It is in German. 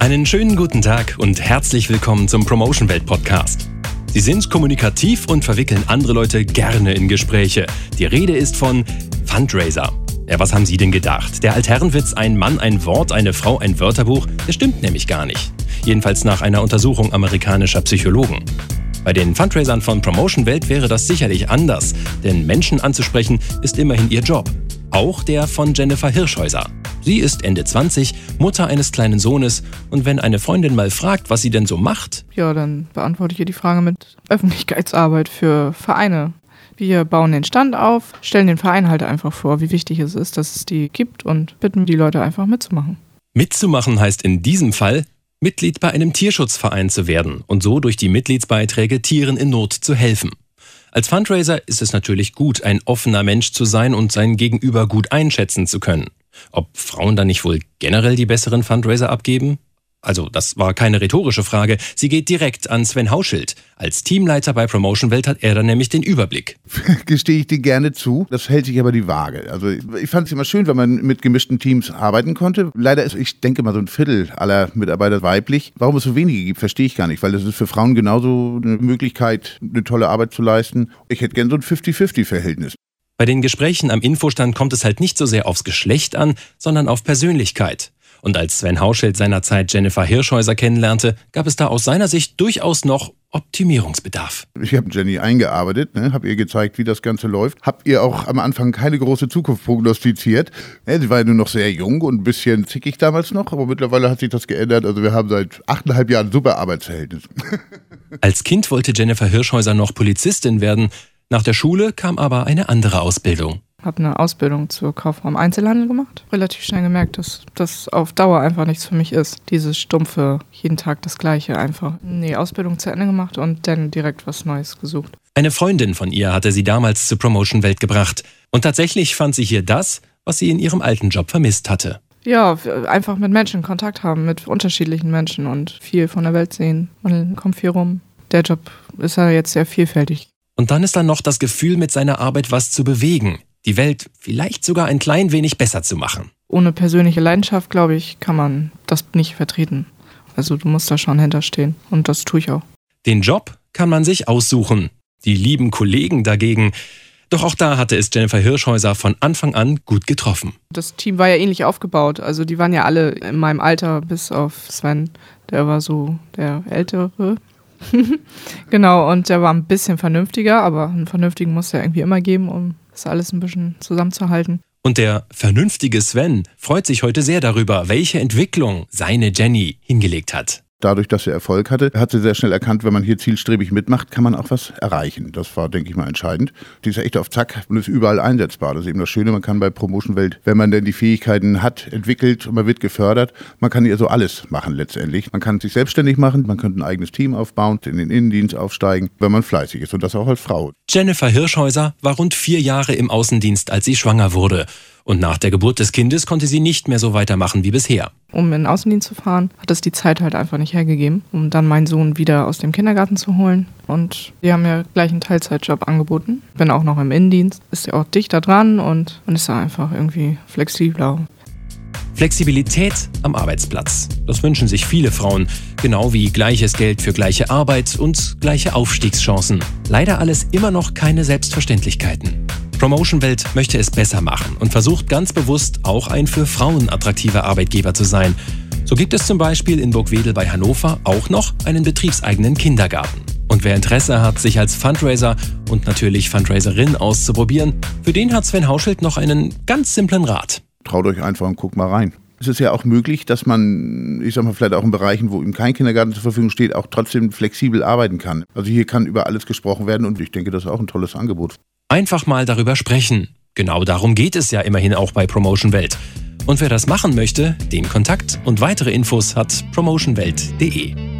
Einen schönen guten Tag und herzlich willkommen zum Promotion Welt Podcast. Sie sind kommunikativ und verwickeln andere Leute gerne in Gespräche. Die Rede ist von Fundraiser. Ja, was haben Sie denn gedacht? Der Altherrenwitz, ein Mann, ein Wort, eine Frau, ein Wörterbuch, der stimmt nämlich gar nicht. Jedenfalls nach einer Untersuchung amerikanischer Psychologen. Bei den Fundraisern von Promotion Welt wäre das sicherlich anders, denn Menschen anzusprechen ist immerhin ihr Job. Auch der von Jennifer Hirschhäuser. Sie ist Ende 20, Mutter eines kleinen Sohnes und wenn eine Freundin mal fragt, was sie denn so macht, ja, dann beantworte ich ihr die Frage mit Öffentlichkeitsarbeit für Vereine. Wir bauen den Stand auf, stellen den Verein halt einfach vor, wie wichtig es ist, dass es die gibt und bitten die Leute einfach mitzumachen. Mitzumachen heißt in diesem Fall, Mitglied bei einem Tierschutzverein zu werden und so durch die Mitgliedsbeiträge Tieren in Not zu helfen. Als Fundraiser ist es natürlich gut, ein offener Mensch zu sein und sein Gegenüber gut einschätzen zu können. Ob Frauen dann nicht wohl generell die besseren Fundraiser abgeben? Also, das war keine rhetorische Frage. Sie geht direkt an Sven Hauschild. Als Teamleiter bei Promotion Welt hat er dann nämlich den Überblick. Gestehe ich dir gerne zu. Das hält sich aber die Waage. Also, ich fand es immer schön, wenn man mit gemischten Teams arbeiten konnte. Leider ist, ich denke mal, so ein Viertel aller Mitarbeiter weiblich. Warum es so wenige gibt, verstehe ich gar nicht, weil es ist für Frauen genauso eine Möglichkeit, eine tolle Arbeit zu leisten. Ich hätte gern so ein 50-50-Verhältnis. Bei den Gesprächen am Infostand kommt es halt nicht so sehr aufs Geschlecht an, sondern auf Persönlichkeit. Und als Sven Hauschild seinerzeit Jennifer Hirschhäuser kennenlernte, gab es da aus seiner Sicht durchaus noch Optimierungsbedarf. Ich habe Jenny eingearbeitet, ne, habe ihr gezeigt, wie das Ganze läuft, habe ihr auch am Anfang keine große Zukunft prognostiziert. Ja, sie war ja nur noch sehr jung und ein bisschen zickig damals noch, aber mittlerweile hat sich das geändert. Also wir haben seit achteinhalb Jahren super Arbeitsverhältnis. Als Kind wollte Jennifer Hirschhäuser noch Polizistin werden. Nach der Schule kam aber eine andere Ausbildung habe eine Ausbildung zur Kauffrau im Einzelhandel gemacht. Relativ schnell gemerkt, dass das auf Dauer einfach nichts für mich ist. Dieses stumpfe, jeden Tag das Gleiche einfach. Nee, Ausbildung zu Ende gemacht und dann direkt was Neues gesucht. Eine Freundin von ihr hatte sie damals zur Promotion Welt gebracht. Und tatsächlich fand sie hier das, was sie in ihrem alten Job vermisst hatte. Ja, einfach mit Menschen Kontakt haben, mit unterschiedlichen Menschen und viel von der Welt sehen. Man kommt viel rum. Der Job ist ja jetzt sehr vielfältig. Und dann ist da noch das Gefühl, mit seiner Arbeit was zu bewegen die Welt vielleicht sogar ein klein wenig besser zu machen. Ohne persönliche Leidenschaft, glaube ich, kann man das nicht vertreten. Also du musst da schon hinterstehen und das tue ich auch. Den Job kann man sich aussuchen. Die lieben Kollegen dagegen. Doch auch da hatte es Jennifer Hirschhäuser von Anfang an gut getroffen. Das Team war ja ähnlich aufgebaut. Also die waren ja alle in meinem Alter, bis auf Sven. Der war so der Ältere. genau, und der war ein bisschen vernünftiger, aber einen Vernünftigen muss ja irgendwie immer geben, um das alles ein bisschen zusammenzuhalten. Und der vernünftige Sven freut sich heute sehr darüber, welche Entwicklung seine Jenny hingelegt hat. Dadurch, dass er Erfolg hatte, hat sie sehr schnell erkannt, wenn man hier zielstrebig mitmacht, kann man auch was erreichen. Das war, denke ich mal, entscheidend. Die ist echt auf Zack und ist überall einsetzbar. Das ist eben das Schöne, man kann bei Promotion Welt, wenn man denn die Fähigkeiten hat, entwickelt und man wird gefördert, man kann hier so alles machen letztendlich. Man kann sich selbstständig machen, man könnte ein eigenes Team aufbauen, in den Innendienst aufsteigen, wenn man fleißig ist und das auch als Frau. Jennifer Hirschhäuser war rund vier Jahre im Außendienst, als sie schwanger wurde. Und nach der Geburt des Kindes konnte sie nicht mehr so weitermachen wie bisher. Um in den Außendienst zu fahren, hat es die Zeit halt einfach nicht hergegeben, um dann meinen Sohn wieder aus dem Kindergarten zu holen. Und die haben mir gleich einen Teilzeitjob angeboten. Bin auch noch im Innendienst, ist ja auch dichter dran und man ist da einfach irgendwie flexibler. Flexibilität am Arbeitsplatz. Das wünschen sich viele Frauen, genau wie gleiches Geld für gleiche Arbeit und gleiche Aufstiegschancen. Leider alles immer noch keine Selbstverständlichkeiten. Promotion Welt möchte es besser machen und versucht ganz bewusst auch ein für Frauen attraktiver Arbeitgeber zu sein. So gibt es zum Beispiel in Burgwedel bei Hannover auch noch einen betriebseigenen Kindergarten. Und wer Interesse hat, sich als Fundraiser und natürlich Fundraiserin auszuprobieren, für den hat Sven Hauschild noch einen ganz simplen Rat. Traut euch einfach und guckt mal rein. Es ist ja auch möglich, dass man, ich sag mal, vielleicht auch in Bereichen, wo ihm kein Kindergarten zur Verfügung steht, auch trotzdem flexibel arbeiten kann. Also hier kann über alles gesprochen werden und ich denke, das ist auch ein tolles Angebot. Einfach mal darüber sprechen. Genau darum geht es ja immerhin auch bei Promotion Welt. Und wer das machen möchte, den Kontakt und weitere Infos hat promotionwelt.de.